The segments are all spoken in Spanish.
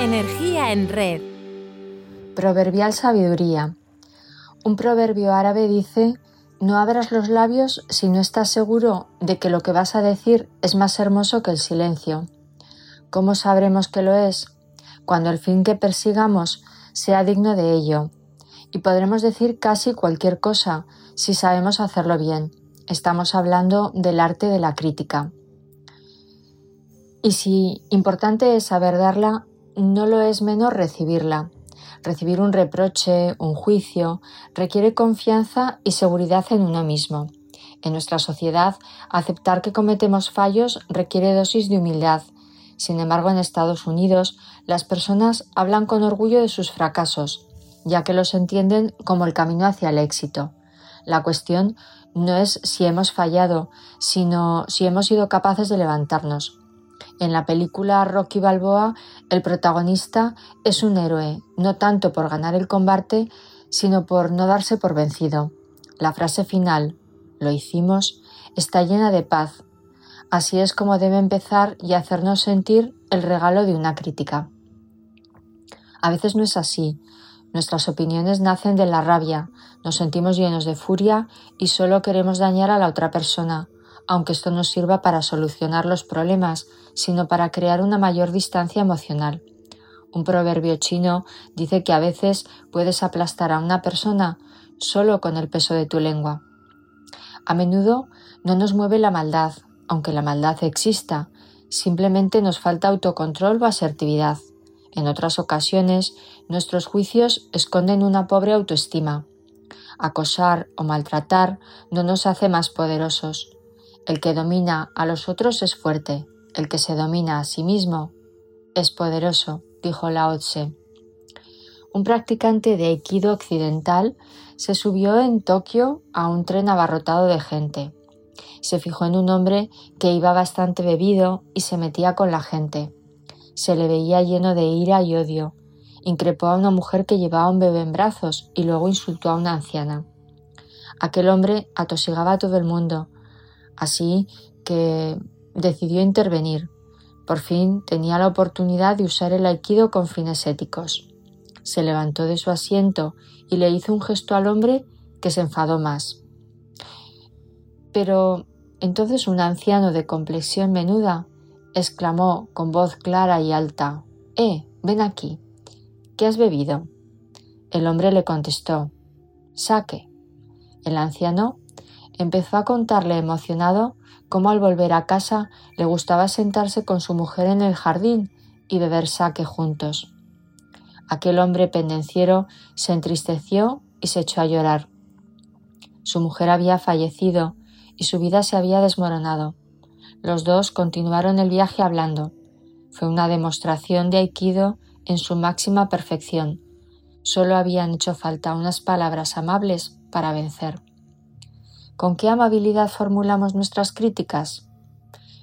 Energía en red. Proverbial sabiduría. Un proverbio árabe dice, no abras los labios si no estás seguro de que lo que vas a decir es más hermoso que el silencio. ¿Cómo sabremos que lo es? Cuando el fin que persigamos sea digno de ello. Y podremos decir casi cualquier cosa si sabemos hacerlo bien. Estamos hablando del arte de la crítica. Y si importante es saber darla, no lo es menos recibirla. Recibir un reproche, un juicio, requiere confianza y seguridad en uno mismo. En nuestra sociedad, aceptar que cometemos fallos requiere dosis de humildad. Sin embargo, en Estados Unidos, las personas hablan con orgullo de sus fracasos, ya que los entienden como el camino hacia el éxito. La cuestión no es si hemos fallado, sino si hemos sido capaces de levantarnos. En la película Rocky Balboa, el protagonista es un héroe, no tanto por ganar el combate, sino por no darse por vencido. La frase final, lo hicimos, está llena de paz. Así es como debe empezar y hacernos sentir el regalo de una crítica. A veces no es así. Nuestras opiniones nacen de la rabia, nos sentimos llenos de furia y solo queremos dañar a la otra persona, aunque esto no sirva para solucionar los problemas, sino para crear una mayor distancia emocional. Un proverbio chino dice que a veces puedes aplastar a una persona solo con el peso de tu lengua. A menudo no nos mueve la maldad, aunque la maldad exista, simplemente nos falta autocontrol o asertividad. En otras ocasiones, nuestros juicios esconden una pobre autoestima. Acosar o maltratar no nos hace más poderosos, el que domina a los otros es fuerte, el que se domina a sí mismo es poderoso, dijo Lao Tse. Un practicante de Aikido occidental se subió en Tokio a un tren abarrotado de gente. Se fijó en un hombre que iba bastante bebido y se metía con la gente. Se le veía lleno de ira y odio. Increpó a una mujer que llevaba un bebé en brazos y luego insultó a una anciana. Aquel hombre atosigaba a todo el mundo, Así que decidió intervenir. Por fin tenía la oportunidad de usar el aikido con fines éticos. Se levantó de su asiento y le hizo un gesto al hombre que se enfadó más. Pero entonces un anciano de complexión menuda exclamó con voz clara y alta Eh, ven aquí. ¿Qué has bebido? El hombre le contestó Saque. El anciano empezó a contarle emocionado cómo al volver a casa le gustaba sentarse con su mujer en el jardín y beber saque juntos. Aquel hombre pendenciero se entristeció y se echó a llorar. Su mujer había fallecido y su vida se había desmoronado. Los dos continuaron el viaje hablando. Fue una demostración de aikido en su máxima perfección. Solo habían hecho falta unas palabras amables para vencer. ¿Con qué amabilidad formulamos nuestras críticas?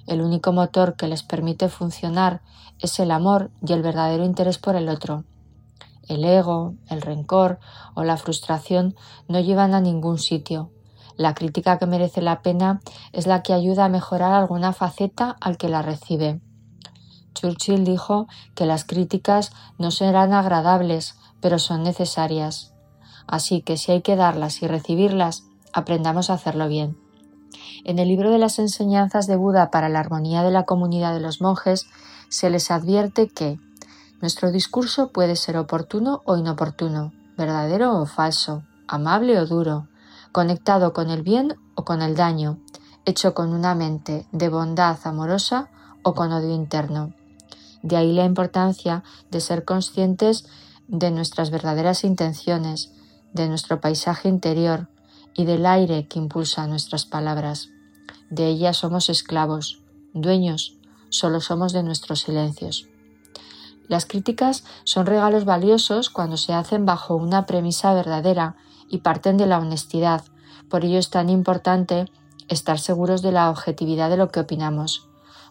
El único motor que les permite funcionar es el amor y el verdadero interés por el otro. El ego, el rencor o la frustración no llevan a ningún sitio. La crítica que merece la pena es la que ayuda a mejorar alguna faceta al que la recibe. Churchill dijo que las críticas no serán agradables, pero son necesarias. Así que si hay que darlas y recibirlas, aprendamos a hacerlo bien. En el libro de las enseñanzas de Buda para la armonía de la comunidad de los monjes se les advierte que nuestro discurso puede ser oportuno o inoportuno, verdadero o falso, amable o duro, conectado con el bien o con el daño, hecho con una mente de bondad amorosa o con odio interno. De ahí la importancia de ser conscientes de nuestras verdaderas intenciones, de nuestro paisaje interior, y del aire que impulsa nuestras palabras. De ella somos esclavos, dueños, solo somos de nuestros silencios. Las críticas son regalos valiosos cuando se hacen bajo una premisa verdadera y parten de la honestidad. Por ello es tan importante estar seguros de la objetividad de lo que opinamos.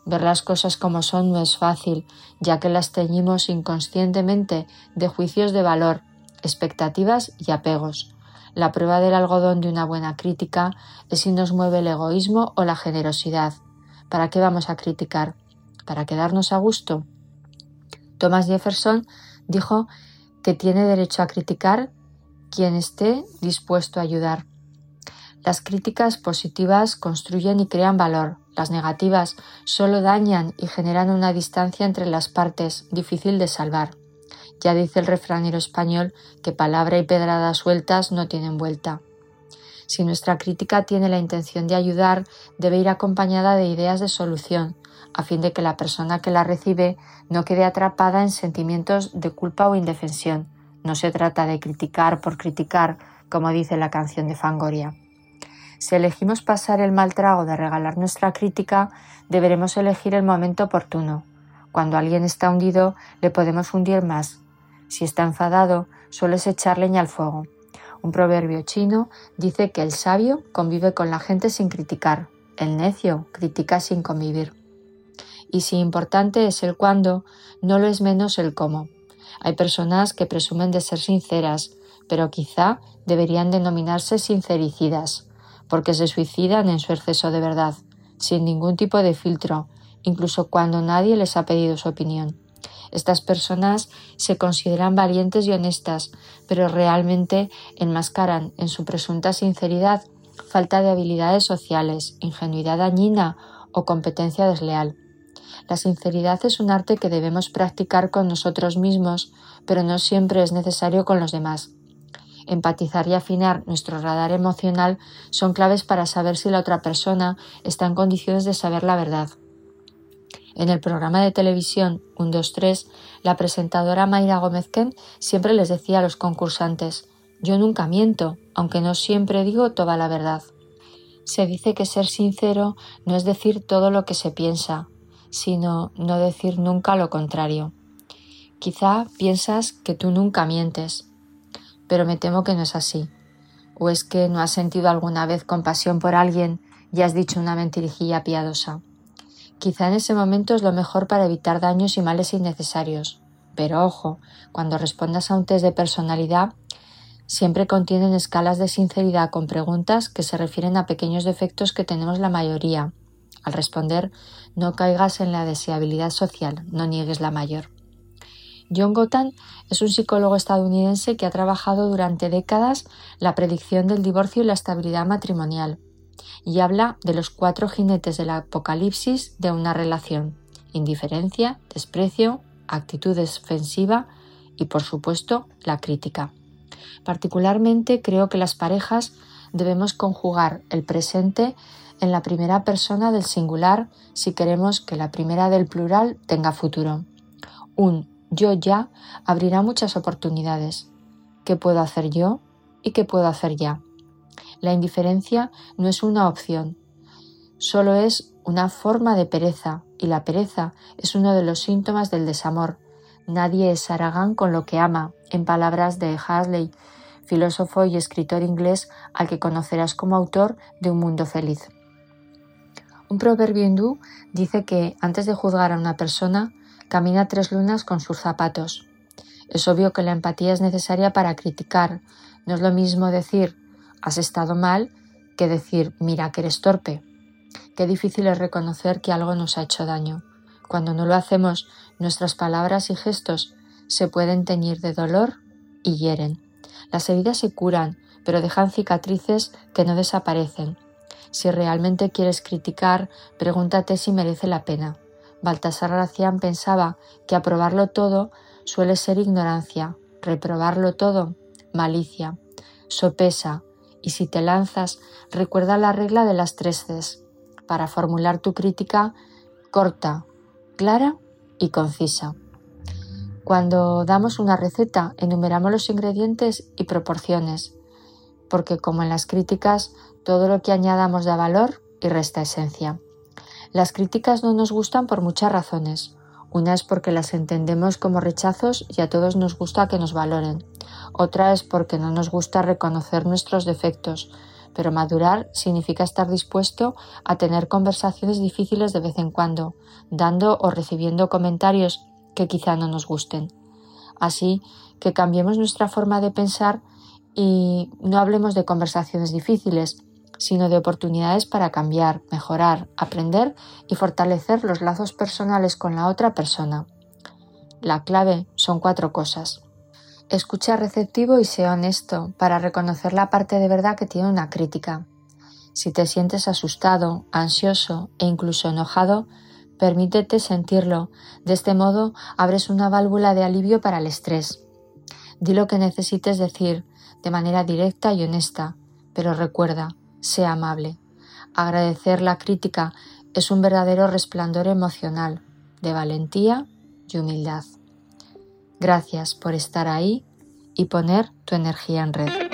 Ver las cosas como son no es fácil, ya que las teñimos inconscientemente de juicios de valor, expectativas y apegos. La prueba del algodón de una buena crítica es si nos mueve el egoísmo o la generosidad. ¿Para qué vamos a criticar? ¿Para quedarnos a gusto? Thomas Jefferson dijo que tiene derecho a criticar quien esté dispuesto a ayudar. Las críticas positivas construyen y crean valor, las negativas solo dañan y generan una distancia entre las partes difícil de salvar. Ya dice el refranero español que palabra y pedrada sueltas no tienen vuelta. Si nuestra crítica tiene la intención de ayudar, debe ir acompañada de ideas de solución, a fin de que la persona que la recibe no quede atrapada en sentimientos de culpa o indefensión. No se trata de criticar por criticar, como dice la canción de Fangoria. Si elegimos pasar el mal trago de regalar nuestra crítica, deberemos elegir el momento oportuno. Cuando alguien está hundido, le podemos hundir más. Si está enfadado, sueles echar leña al fuego. Un proverbio chino dice que el sabio convive con la gente sin criticar, el necio critica sin convivir. Y si importante es el cuándo, no lo es menos el cómo. Hay personas que presumen de ser sinceras, pero quizá deberían denominarse sincericidas porque se suicidan en su exceso de verdad, sin ningún tipo de filtro, incluso cuando nadie les ha pedido su opinión. Estas personas se consideran valientes y honestas, pero realmente enmascaran en su presunta sinceridad falta de habilidades sociales, ingenuidad dañina o competencia desleal. La sinceridad es un arte que debemos practicar con nosotros mismos, pero no siempre es necesario con los demás empatizar y afinar nuestro radar emocional son claves para saber si la otra persona está en condiciones de saber la verdad. En el programa de televisión 123, la presentadora Mayra Gómezquén siempre les decía a los concursantes, yo nunca miento, aunque no siempre digo toda la verdad. Se dice que ser sincero no es decir todo lo que se piensa, sino no decir nunca lo contrario. Quizá piensas que tú nunca mientes, pero me temo que no es así. ¿O es que no has sentido alguna vez compasión por alguien y has dicho una mentirijilla piadosa? Quizá en ese momento es lo mejor para evitar daños y males innecesarios. Pero ojo, cuando respondas a un test de personalidad, siempre contienen escalas de sinceridad con preguntas que se refieren a pequeños defectos que tenemos la mayoría. Al responder, no caigas en la deseabilidad social, no niegues la mayor. John Gottman es un psicólogo estadounidense que ha trabajado durante décadas la predicción del divorcio y la estabilidad matrimonial y habla de los cuatro jinetes del apocalipsis de una relación, indiferencia, desprecio, actitud defensiva y por supuesto la crítica. Particularmente creo que las parejas debemos conjugar el presente en la primera persona del singular si queremos que la primera del plural tenga futuro. Un yo ya abrirá muchas oportunidades. ¿Qué puedo hacer yo y qué puedo hacer ya? La indiferencia no es una opción, solo es una forma de pereza y la pereza es uno de los síntomas del desamor. Nadie es aragán con lo que ama, en palabras de Hasley, filósofo y escritor inglés al que conocerás como autor de Un Mundo Feliz. Un proverbio hindú dice que antes de juzgar a una persona camina tres lunas con sus zapatos. Es obvio que la empatía es necesaria para criticar. No es lo mismo decir has estado mal que decir mira que eres torpe. Qué difícil es reconocer que algo nos ha hecho daño. Cuando no lo hacemos, nuestras palabras y gestos se pueden teñir de dolor y hieren. Las heridas se curan, pero dejan cicatrices que no desaparecen. Si realmente quieres criticar, pregúntate si merece la pena. Baltasar Gracián pensaba que aprobarlo todo suele ser ignorancia, reprobarlo todo, malicia. Sopesa, y si te lanzas, recuerda la regla de las tres Cs, para formular tu crítica corta, clara y concisa. Cuando damos una receta, enumeramos los ingredientes y proporciones, porque como en las críticas, todo lo que añadamos da valor y resta esencia. Las críticas no nos gustan por muchas razones. Una es porque las entendemos como rechazos y a todos nos gusta que nos valoren. Otra es porque no nos gusta reconocer nuestros defectos, pero madurar significa estar dispuesto a tener conversaciones difíciles de vez en cuando, dando o recibiendo comentarios que quizá no nos gusten. Así que cambiemos nuestra forma de pensar y no hablemos de conversaciones difíciles, sino de oportunidades para cambiar, mejorar, aprender y fortalecer los lazos personales con la otra persona. La clave son cuatro cosas. Escucha receptivo y sea honesto para reconocer la parte de verdad que tiene una crítica. Si te sientes asustado, ansioso e incluso enojado, permítete sentirlo. De este modo abres una válvula de alivio para el estrés. Di lo que necesites decir de manera directa y honesta, pero recuerda, sea amable. Agradecer la crítica es un verdadero resplandor emocional, de valentía y humildad. Gracias por estar ahí y poner tu energía en red.